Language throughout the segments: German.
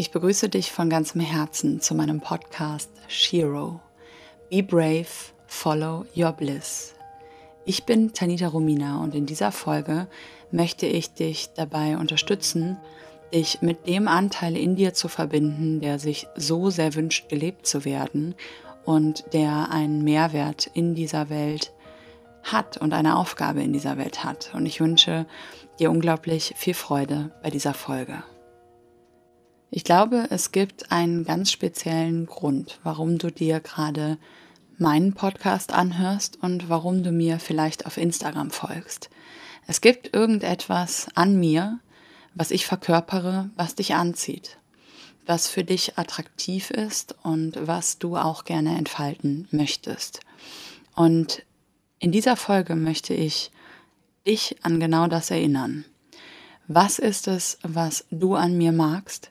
Ich begrüße dich von ganzem Herzen zu meinem Podcast Shiro. Be brave, follow your bliss. Ich bin Tanita Romina und in dieser Folge möchte ich dich dabei unterstützen, dich mit dem Anteil in dir zu verbinden, der sich so sehr wünscht, gelebt zu werden und der einen Mehrwert in dieser Welt hat und eine Aufgabe in dieser Welt hat. Und ich wünsche dir unglaublich viel Freude bei dieser Folge. Ich glaube, es gibt einen ganz speziellen Grund, warum du dir gerade meinen Podcast anhörst und warum du mir vielleicht auf Instagram folgst. Es gibt irgendetwas an mir, was ich verkörpere, was dich anzieht, was für dich attraktiv ist und was du auch gerne entfalten möchtest. Und in dieser Folge möchte ich dich an genau das erinnern. Was ist es, was du an mir magst?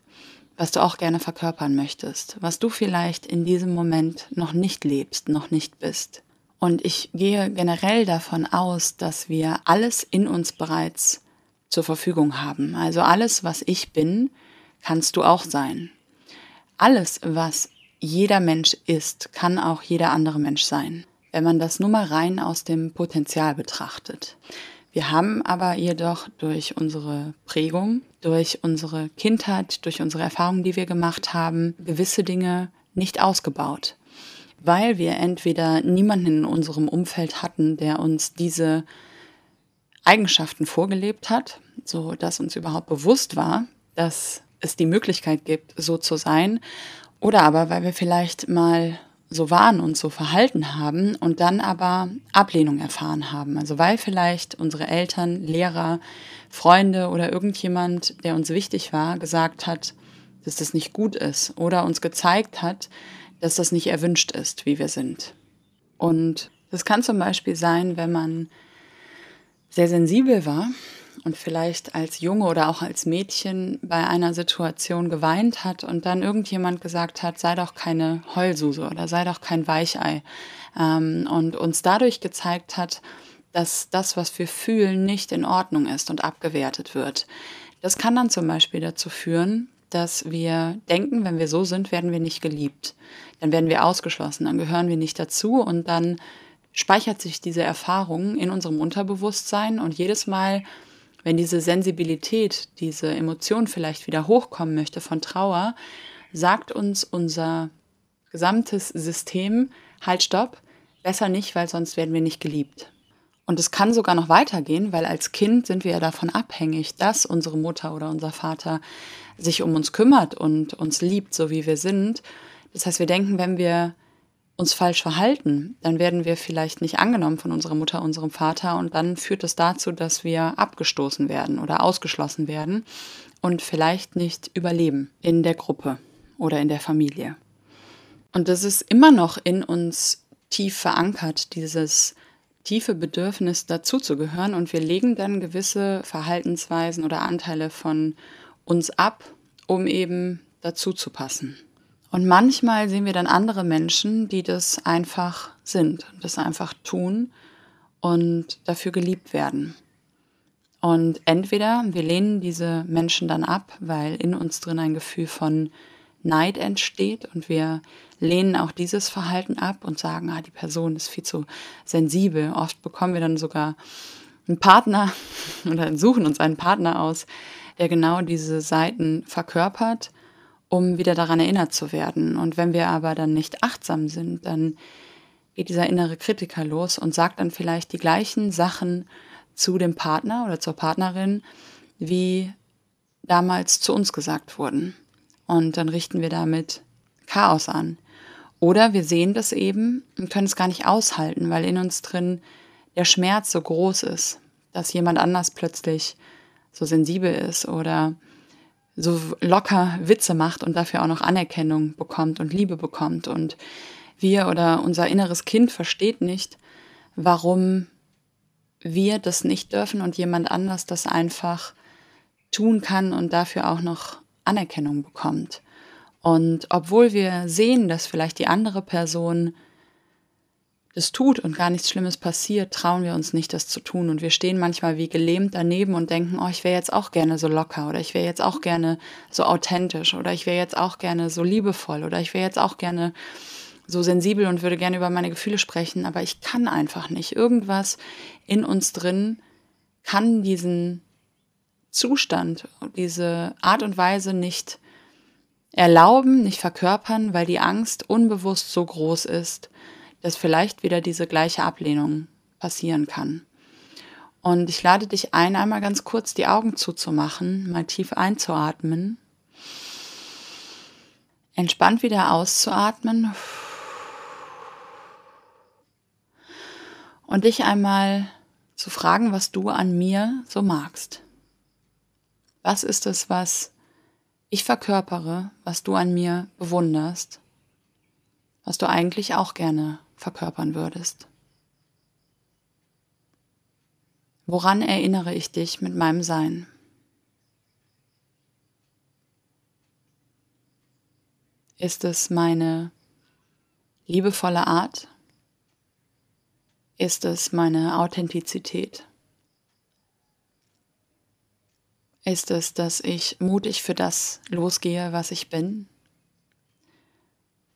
Was du auch gerne verkörpern möchtest, was du vielleicht in diesem Moment noch nicht lebst, noch nicht bist. Und ich gehe generell davon aus, dass wir alles in uns bereits zur Verfügung haben. Also alles, was ich bin, kannst du auch sein. Alles, was jeder Mensch ist, kann auch jeder andere Mensch sein, wenn man das nur mal rein aus dem Potenzial betrachtet. Wir haben aber jedoch durch unsere Prägung, durch unsere Kindheit, durch unsere Erfahrungen, die wir gemacht haben, gewisse Dinge nicht ausgebaut, weil wir entweder niemanden in unserem Umfeld hatten, der uns diese Eigenschaften vorgelebt hat, so dass uns überhaupt bewusst war, dass es die Möglichkeit gibt, so zu sein, oder aber weil wir vielleicht mal so waren und so verhalten haben und dann aber Ablehnung erfahren haben. Also weil vielleicht unsere Eltern, Lehrer, Freunde oder irgendjemand, der uns wichtig war, gesagt hat, dass das nicht gut ist oder uns gezeigt hat, dass das nicht erwünscht ist, wie wir sind. Und das kann zum Beispiel sein, wenn man sehr sensibel war und vielleicht als Junge oder auch als Mädchen bei einer Situation geweint hat und dann irgendjemand gesagt hat, sei doch keine Heulsuse oder sei doch kein Weichei ähm, und uns dadurch gezeigt hat, dass das, was wir fühlen, nicht in Ordnung ist und abgewertet wird. Das kann dann zum Beispiel dazu führen, dass wir denken, wenn wir so sind, werden wir nicht geliebt. Dann werden wir ausgeschlossen, dann gehören wir nicht dazu und dann speichert sich diese Erfahrung in unserem Unterbewusstsein und jedes Mal, wenn diese Sensibilität, diese Emotion vielleicht wieder hochkommen möchte von Trauer, sagt uns unser gesamtes System, halt, stopp, besser nicht, weil sonst werden wir nicht geliebt. Und es kann sogar noch weitergehen, weil als Kind sind wir ja davon abhängig, dass unsere Mutter oder unser Vater sich um uns kümmert und uns liebt, so wie wir sind. Das heißt, wir denken, wenn wir uns falsch verhalten, dann werden wir vielleicht nicht angenommen von unserer Mutter, unserem Vater und dann führt es dazu, dass wir abgestoßen werden oder ausgeschlossen werden und vielleicht nicht überleben in der Gruppe oder in der Familie. Und das ist immer noch in uns tief verankert, dieses tiefe Bedürfnis dazuzugehören und wir legen dann gewisse Verhaltensweisen oder Anteile von uns ab, um eben dazu zu passen. Und manchmal sehen wir dann andere Menschen, die das einfach sind, das einfach tun und dafür geliebt werden. Und entweder wir lehnen diese Menschen dann ab, weil in uns drin ein Gefühl von Neid entsteht und wir lehnen auch dieses Verhalten ab und sagen, ah, die Person ist viel zu sensibel. Oft bekommen wir dann sogar einen Partner oder suchen uns einen Partner aus, der genau diese Seiten verkörpert um wieder daran erinnert zu werden. Und wenn wir aber dann nicht achtsam sind, dann geht dieser innere Kritiker los und sagt dann vielleicht die gleichen Sachen zu dem Partner oder zur Partnerin, wie damals zu uns gesagt wurden. Und dann richten wir damit Chaos an. Oder wir sehen das eben und können es gar nicht aushalten, weil in uns drin der Schmerz so groß ist, dass jemand anders plötzlich so sensibel ist oder so locker Witze macht und dafür auch noch Anerkennung bekommt und Liebe bekommt. Und wir oder unser inneres Kind versteht nicht, warum wir das nicht dürfen und jemand anders das einfach tun kann und dafür auch noch Anerkennung bekommt. Und obwohl wir sehen, dass vielleicht die andere Person es tut und gar nichts Schlimmes passiert, trauen wir uns nicht, das zu tun. Und wir stehen manchmal wie gelähmt daneben und denken, oh, ich wäre jetzt auch gerne so locker oder ich wäre jetzt auch gerne so authentisch oder ich wäre jetzt auch gerne so liebevoll oder ich wäre jetzt auch gerne so sensibel und würde gerne über meine Gefühle sprechen, aber ich kann einfach nicht. Irgendwas in uns drin kann diesen Zustand, diese Art und Weise nicht erlauben, nicht verkörpern, weil die Angst unbewusst so groß ist, dass vielleicht wieder diese gleiche Ablehnung passieren kann. Und ich lade dich ein, einmal ganz kurz die Augen zuzumachen, mal tief einzuatmen, entspannt wieder auszuatmen und dich einmal zu fragen, was du an mir so magst. Was ist es, was ich verkörpere, was du an mir bewunderst, was du eigentlich auch gerne verkörpern würdest? Woran erinnere ich dich mit meinem Sein? Ist es meine liebevolle Art? Ist es meine Authentizität? Ist es, dass ich mutig für das losgehe, was ich bin,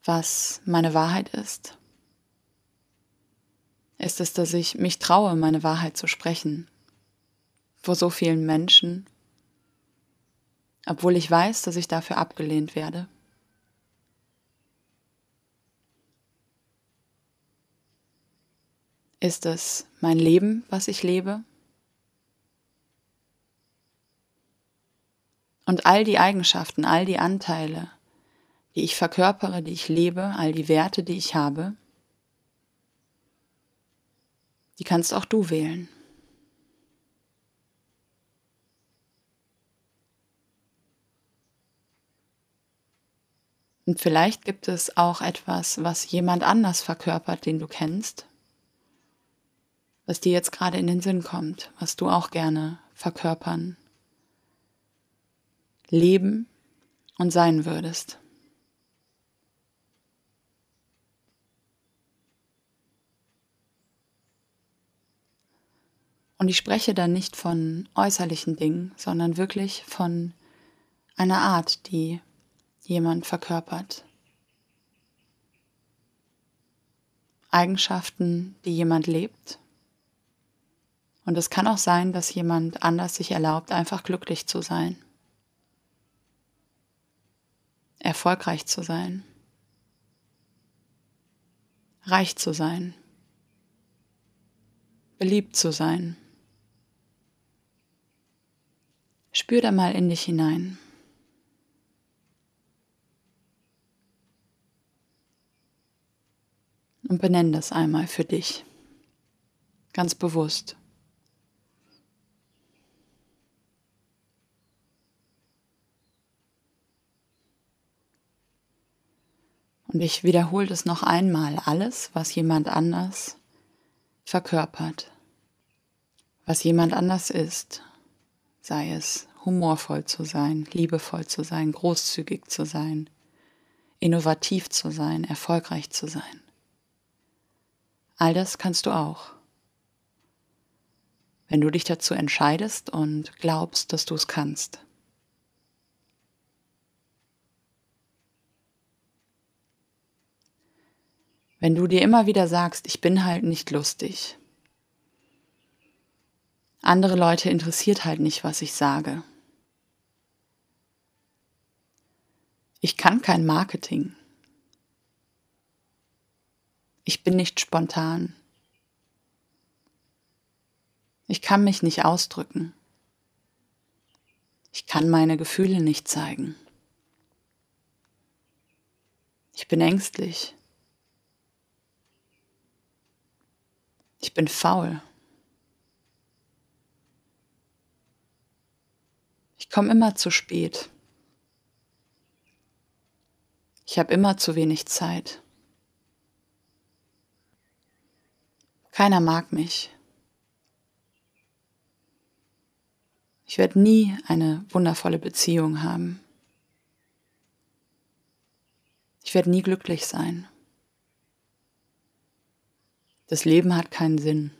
was meine Wahrheit ist? Ist es, dass ich mich traue, meine Wahrheit zu sprechen vor so vielen Menschen, obwohl ich weiß, dass ich dafür abgelehnt werde? Ist es mein Leben, was ich lebe? Und all die Eigenschaften, all die Anteile, die ich verkörpere, die ich lebe, all die Werte, die ich habe, die kannst auch du wählen. Und vielleicht gibt es auch etwas, was jemand anders verkörpert, den du kennst, was dir jetzt gerade in den Sinn kommt, was du auch gerne verkörpern leben und sein würdest. Und ich spreche dann nicht von äußerlichen Dingen, sondern wirklich von einer Art, die jemand verkörpert. Eigenschaften, die jemand lebt. Und es kann auch sein, dass jemand anders sich erlaubt, einfach glücklich zu sein erfolgreich zu sein, reich zu sein, beliebt zu sein. Spür da mal in dich hinein. Und benenn das einmal für dich, ganz bewusst. Und ich wiederhole das noch einmal, alles, was jemand anders verkörpert, was jemand anders ist, sei es humorvoll zu sein, liebevoll zu sein, großzügig zu sein, innovativ zu sein, erfolgreich zu sein. All das kannst du auch. Wenn du dich dazu entscheidest und glaubst, dass du es kannst. Wenn du dir immer wieder sagst, ich bin halt nicht lustig. Andere Leute interessiert halt nicht, was ich sage. Ich kann kein Marketing. Ich bin nicht spontan. Ich kann mich nicht ausdrücken. Ich kann meine Gefühle nicht zeigen. Ich bin ängstlich. Ich bin faul. Ich komme immer zu spät. Ich habe immer zu wenig Zeit. Keiner mag mich. Ich werde nie eine wundervolle Beziehung haben. Ich werde nie glücklich sein. Das Leben hat keinen Sinn.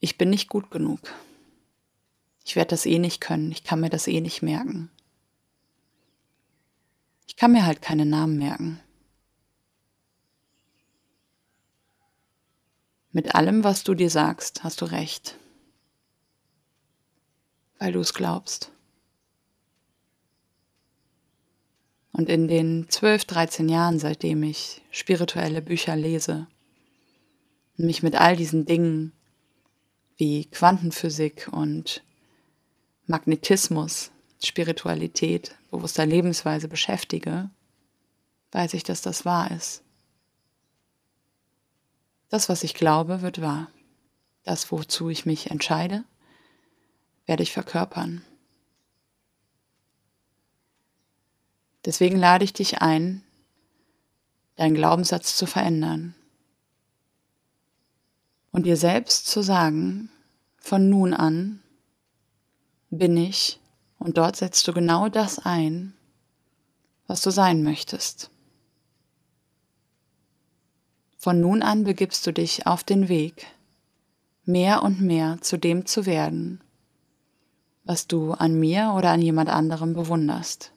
Ich bin nicht gut genug. Ich werde das eh nicht können. Ich kann mir das eh nicht merken. Ich kann mir halt keine Namen merken. Mit allem, was du dir sagst, hast du recht. Weil du es glaubst. Und in den 12, 13 Jahren, seitdem ich spirituelle Bücher lese, mich mit all diesen Dingen wie Quantenphysik und Magnetismus, Spiritualität, bewusster Lebensweise beschäftige, weiß ich, dass das wahr ist. Das, was ich glaube, wird wahr. Das, wozu ich mich entscheide, werde ich verkörpern. Deswegen lade ich dich ein, deinen Glaubenssatz zu verändern und dir selbst zu sagen, von nun an bin ich und dort setzt du genau das ein, was du sein möchtest. Von nun an begibst du dich auf den Weg, mehr und mehr zu dem zu werden, was du an mir oder an jemand anderem bewunderst.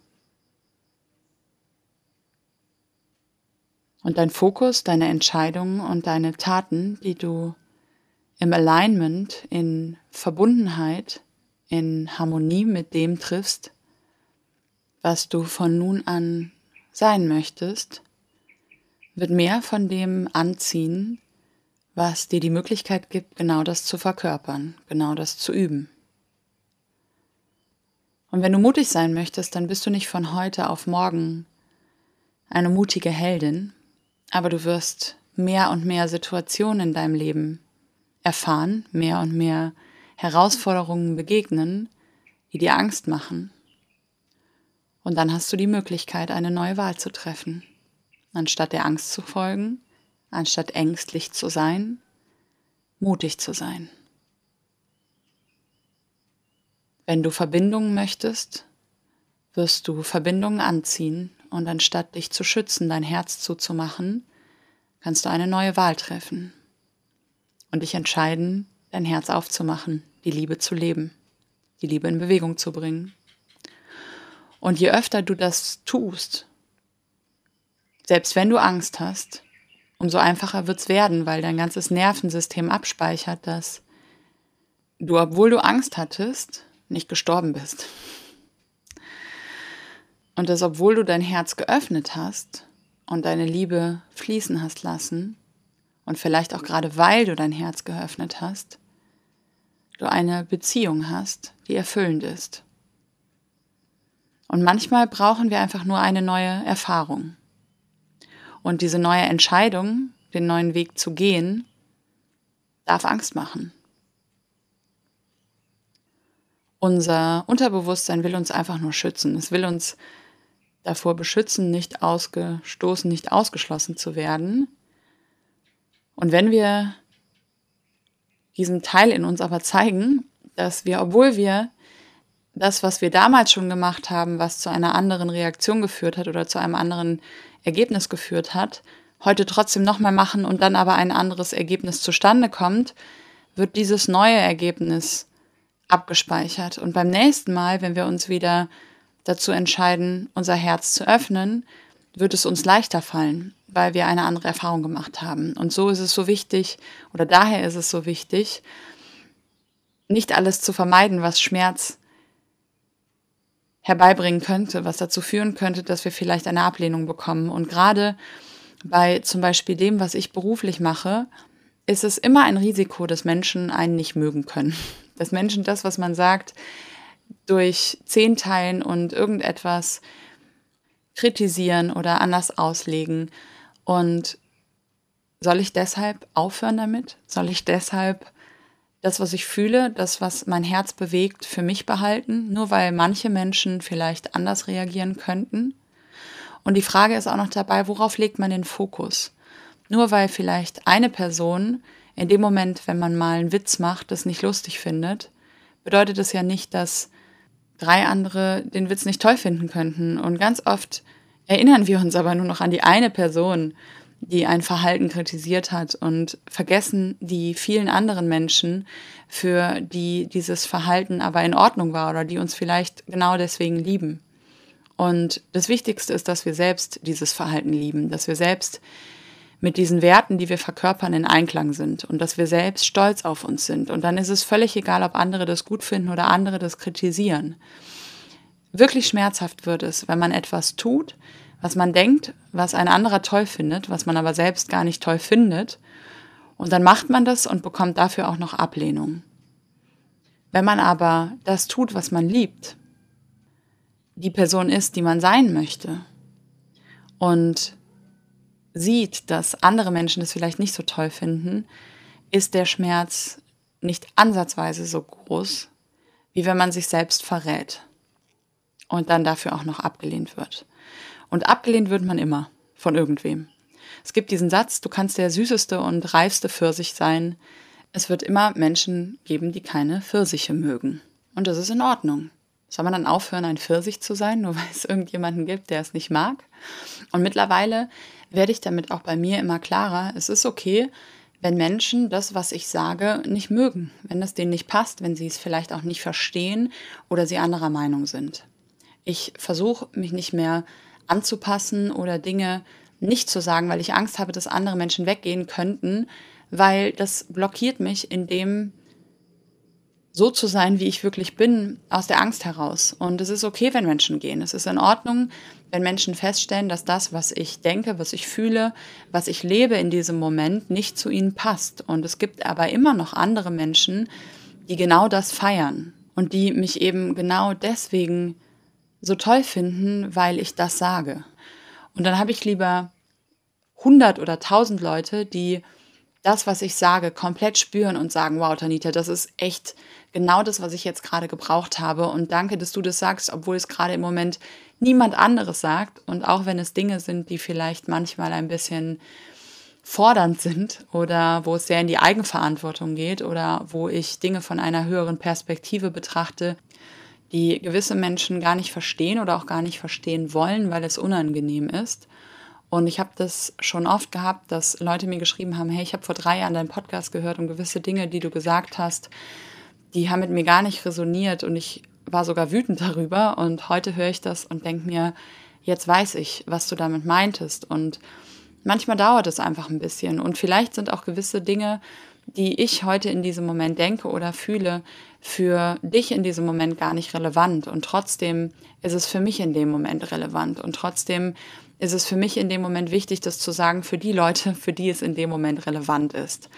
Und dein Fokus, deine Entscheidungen und deine Taten, die du im Alignment, in Verbundenheit, in Harmonie mit dem triffst, was du von nun an sein möchtest, wird mehr von dem anziehen, was dir die Möglichkeit gibt, genau das zu verkörpern, genau das zu üben. Und wenn du mutig sein möchtest, dann bist du nicht von heute auf morgen eine mutige Heldin, aber du wirst mehr und mehr Situationen in deinem Leben erfahren, mehr und mehr Herausforderungen begegnen, die dir Angst machen. Und dann hast du die Möglichkeit, eine neue Wahl zu treffen. Anstatt der Angst zu folgen, anstatt ängstlich zu sein, mutig zu sein. Wenn du Verbindungen möchtest, wirst du Verbindungen anziehen und anstatt dich zu schützen, dein Herz zuzumachen, kannst du eine neue Wahl treffen und dich entscheiden, dein Herz aufzumachen, die Liebe zu leben, die Liebe in Bewegung zu bringen. Und je öfter du das tust, selbst wenn du Angst hast, umso einfacher wird es werden, weil dein ganzes Nervensystem abspeichert, dass du, obwohl du Angst hattest, nicht gestorben bist. Und dass, obwohl du dein Herz geöffnet hast und deine Liebe fließen hast lassen, und vielleicht auch gerade weil du dein Herz geöffnet hast, du eine Beziehung hast, die erfüllend ist. Und manchmal brauchen wir einfach nur eine neue Erfahrung. Und diese neue Entscheidung, den neuen Weg zu gehen, darf Angst machen. Unser Unterbewusstsein will uns einfach nur schützen. Es will uns davor beschützen, nicht ausgestoßen, nicht ausgeschlossen zu werden. Und wenn wir diesem Teil in uns aber zeigen, dass wir, obwohl wir das, was wir damals schon gemacht haben, was zu einer anderen Reaktion geführt hat oder zu einem anderen Ergebnis geführt hat, heute trotzdem nochmal machen und dann aber ein anderes Ergebnis zustande kommt, wird dieses neue Ergebnis abgespeichert. Und beim nächsten Mal, wenn wir uns wieder dazu entscheiden, unser Herz zu öffnen, wird es uns leichter fallen, weil wir eine andere Erfahrung gemacht haben. Und so ist es so wichtig, oder daher ist es so wichtig, nicht alles zu vermeiden, was Schmerz herbeibringen könnte, was dazu führen könnte, dass wir vielleicht eine Ablehnung bekommen. Und gerade bei zum Beispiel dem, was ich beruflich mache, ist es immer ein Risiko, dass Menschen einen nicht mögen können. Dass Menschen das, was man sagt, durch zehn teilen und irgendetwas kritisieren oder anders auslegen. Und soll ich deshalb aufhören damit? Soll ich deshalb das, was ich fühle, das, was mein Herz bewegt, für mich behalten, nur weil manche Menschen vielleicht anders reagieren könnten? Und die Frage ist auch noch dabei, worauf legt man den Fokus? Nur weil vielleicht eine Person in dem Moment, wenn man mal einen Witz macht, das nicht lustig findet, bedeutet es ja nicht, dass drei andere den Witz nicht toll finden könnten. Und ganz oft erinnern wir uns aber nur noch an die eine Person, die ein Verhalten kritisiert hat und vergessen die vielen anderen Menschen, für die dieses Verhalten aber in Ordnung war oder die uns vielleicht genau deswegen lieben. Und das Wichtigste ist, dass wir selbst dieses Verhalten lieben, dass wir selbst mit diesen Werten, die wir verkörpern, in Einklang sind und dass wir selbst stolz auf uns sind. Und dann ist es völlig egal, ob andere das gut finden oder andere das kritisieren. Wirklich schmerzhaft wird es, wenn man etwas tut, was man denkt, was ein anderer toll findet, was man aber selbst gar nicht toll findet. Und dann macht man das und bekommt dafür auch noch Ablehnung. Wenn man aber das tut, was man liebt, die Person ist, die man sein möchte und sieht, dass andere Menschen das vielleicht nicht so toll finden, ist der Schmerz nicht ansatzweise so groß, wie wenn man sich selbst verrät und dann dafür auch noch abgelehnt wird. Und abgelehnt wird man immer von irgendwem. Es gibt diesen Satz, du kannst der süßeste und reifste Pfirsich sein. Es wird immer Menschen geben, die keine Pfirsiche mögen. Und das ist in Ordnung. Soll man dann aufhören, ein Pfirsich zu sein, nur weil es irgendjemanden gibt, der es nicht mag? Und mittlerweile werde ich damit auch bei mir immer klarer. Es ist okay, wenn Menschen das, was ich sage, nicht mögen, wenn es denen nicht passt, wenn sie es vielleicht auch nicht verstehen oder sie anderer Meinung sind. Ich versuche mich nicht mehr anzupassen oder Dinge nicht zu sagen, weil ich Angst habe, dass andere Menschen weggehen könnten, weil das blockiert mich in dem so zu sein, wie ich wirklich bin, aus der Angst heraus. Und es ist okay, wenn Menschen gehen. Es ist in Ordnung, wenn Menschen feststellen, dass das, was ich denke, was ich fühle, was ich lebe in diesem Moment, nicht zu ihnen passt. Und es gibt aber immer noch andere Menschen, die genau das feiern und die mich eben genau deswegen so toll finden, weil ich das sage. Und dann habe ich lieber 100 oder 1000 Leute, die das, was ich sage, komplett spüren und sagen, wow, Tanita, das ist echt genau das, was ich jetzt gerade gebraucht habe. Und danke, dass du das sagst, obwohl es gerade im Moment niemand anderes sagt. Und auch wenn es Dinge sind, die vielleicht manchmal ein bisschen fordernd sind oder wo es sehr in die Eigenverantwortung geht oder wo ich Dinge von einer höheren Perspektive betrachte, die gewisse Menschen gar nicht verstehen oder auch gar nicht verstehen wollen, weil es unangenehm ist. Und ich habe das schon oft gehabt, dass Leute mir geschrieben haben, hey, ich habe vor drei Jahren deinen Podcast gehört und gewisse Dinge, die du gesagt hast, die haben mit mir gar nicht resoniert und ich war sogar wütend darüber. Und heute höre ich das und denke mir, jetzt weiß ich, was du damit meintest. Und manchmal dauert es einfach ein bisschen. Und vielleicht sind auch gewisse Dinge, die ich heute in diesem Moment denke oder fühle, für dich in diesem Moment gar nicht relevant. Und trotzdem ist es für mich in dem Moment relevant. Und trotzdem ist es für mich in dem Moment wichtig, das zu sagen für die Leute, für die es in dem Moment relevant ist.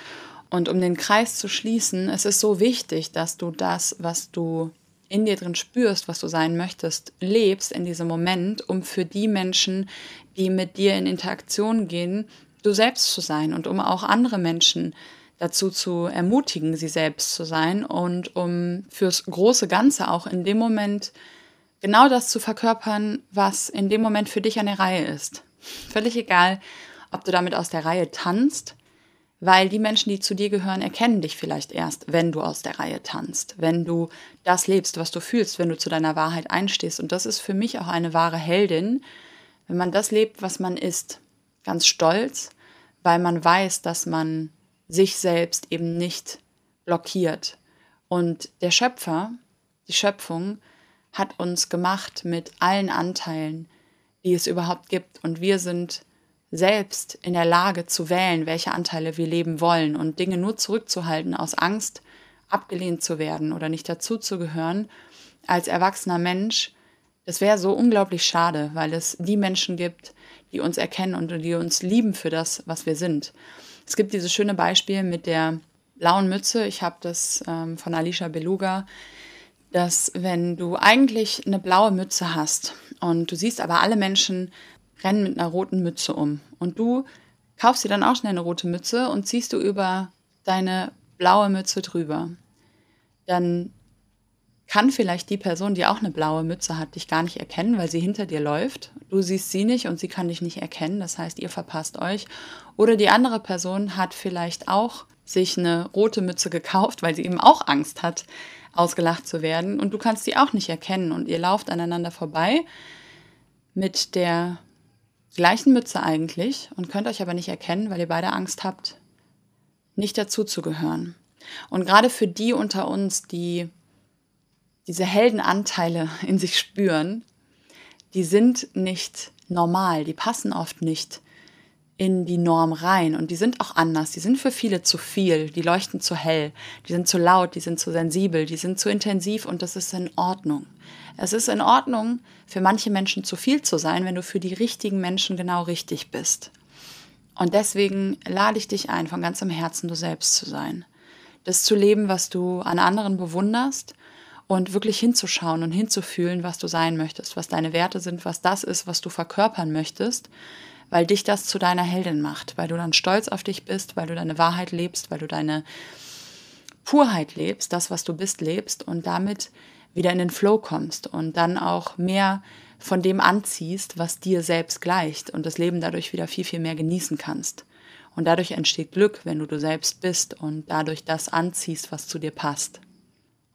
Und um den Kreis zu schließen, es ist so wichtig, dass du das, was du in dir drin spürst, was du sein möchtest, lebst in diesem Moment, um für die Menschen, die mit dir in Interaktion gehen, du selbst zu sein und um auch andere Menschen dazu zu ermutigen, sie selbst zu sein und um fürs große Ganze auch in dem Moment genau das zu verkörpern, was in dem Moment für dich eine Reihe ist. Völlig egal, ob du damit aus der Reihe tanzt, weil die Menschen, die zu dir gehören, erkennen dich vielleicht erst, wenn du aus der Reihe tanzt, wenn du das lebst, was du fühlst, wenn du zu deiner Wahrheit einstehst. Und das ist für mich auch eine wahre Heldin, wenn man das lebt, was man ist. Ganz stolz, weil man weiß, dass man sich selbst eben nicht blockiert. Und der Schöpfer, die Schöpfung, hat uns gemacht mit allen Anteilen, die es überhaupt gibt. Und wir sind selbst in der Lage zu wählen, welche Anteile wir leben wollen und Dinge nur zurückzuhalten aus Angst, abgelehnt zu werden oder nicht dazuzugehören, als erwachsener Mensch, das wäre so unglaublich schade, weil es die Menschen gibt, die uns erkennen und die uns lieben für das, was wir sind. Es gibt dieses schöne Beispiel mit der blauen Mütze. Ich habe das ähm, von Alicia Beluga dass wenn du eigentlich eine blaue Mütze hast und du siehst aber alle Menschen rennen mit einer roten Mütze um und du kaufst dir dann auch schnell eine rote Mütze und ziehst du über deine blaue Mütze drüber, dann kann vielleicht die Person, die auch eine blaue Mütze hat, dich gar nicht erkennen, weil sie hinter dir läuft. Du siehst sie nicht und sie kann dich nicht erkennen. Das heißt, ihr verpasst euch. Oder die andere Person hat vielleicht auch sich eine rote Mütze gekauft, weil sie eben auch Angst hat, ausgelacht zu werden und du kannst sie auch nicht erkennen und ihr lauft aneinander vorbei mit der gleichen Mütze eigentlich und könnt euch aber nicht erkennen, weil ihr beide Angst habt, nicht dazuzugehören. Und gerade für die unter uns, die diese Heldenanteile in sich spüren, die sind nicht normal, die passen oft nicht in die Norm rein. Und die sind auch anders, die sind für viele zu viel, die leuchten zu hell, die sind zu laut, die sind zu sensibel, die sind zu intensiv. Und das ist in Ordnung. Es ist in Ordnung, für manche Menschen zu viel zu sein, wenn du für die richtigen Menschen genau richtig bist. Und deswegen lade ich dich ein, von ganzem Herzen du selbst zu sein. Das zu leben, was du an anderen bewunderst und wirklich hinzuschauen und hinzufühlen, was du sein möchtest, was deine Werte sind, was das ist, was du verkörpern möchtest, weil dich das zu deiner Heldin macht, weil du dann stolz auf dich bist, weil du deine Wahrheit lebst, weil du deine Purheit lebst, das, was du bist, lebst und damit wieder in den Flow kommst und dann auch mehr von dem anziehst, was dir selbst gleicht und das Leben dadurch wieder viel, viel mehr genießen kannst. Und dadurch entsteht Glück, wenn du du selbst bist und dadurch das anziehst, was zu dir passt.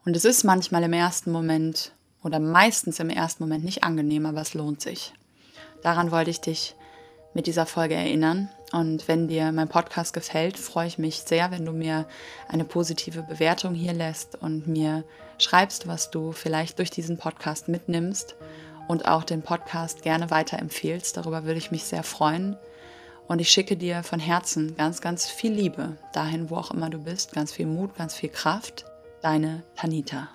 Und es ist manchmal im ersten Moment oder meistens im ersten Moment nicht angenehm, aber es lohnt sich. Daran wollte ich dich mit dieser Folge erinnern. Und wenn dir mein Podcast gefällt, freue ich mich sehr, wenn du mir eine positive Bewertung hier lässt und mir schreibst, was du vielleicht durch diesen Podcast mitnimmst und auch den Podcast gerne weiterempfehlst. Darüber würde ich mich sehr freuen. Und ich schicke dir von Herzen ganz, ganz viel Liebe dahin, wo auch immer du bist, ganz viel Mut, ganz viel Kraft. Deine Tanita.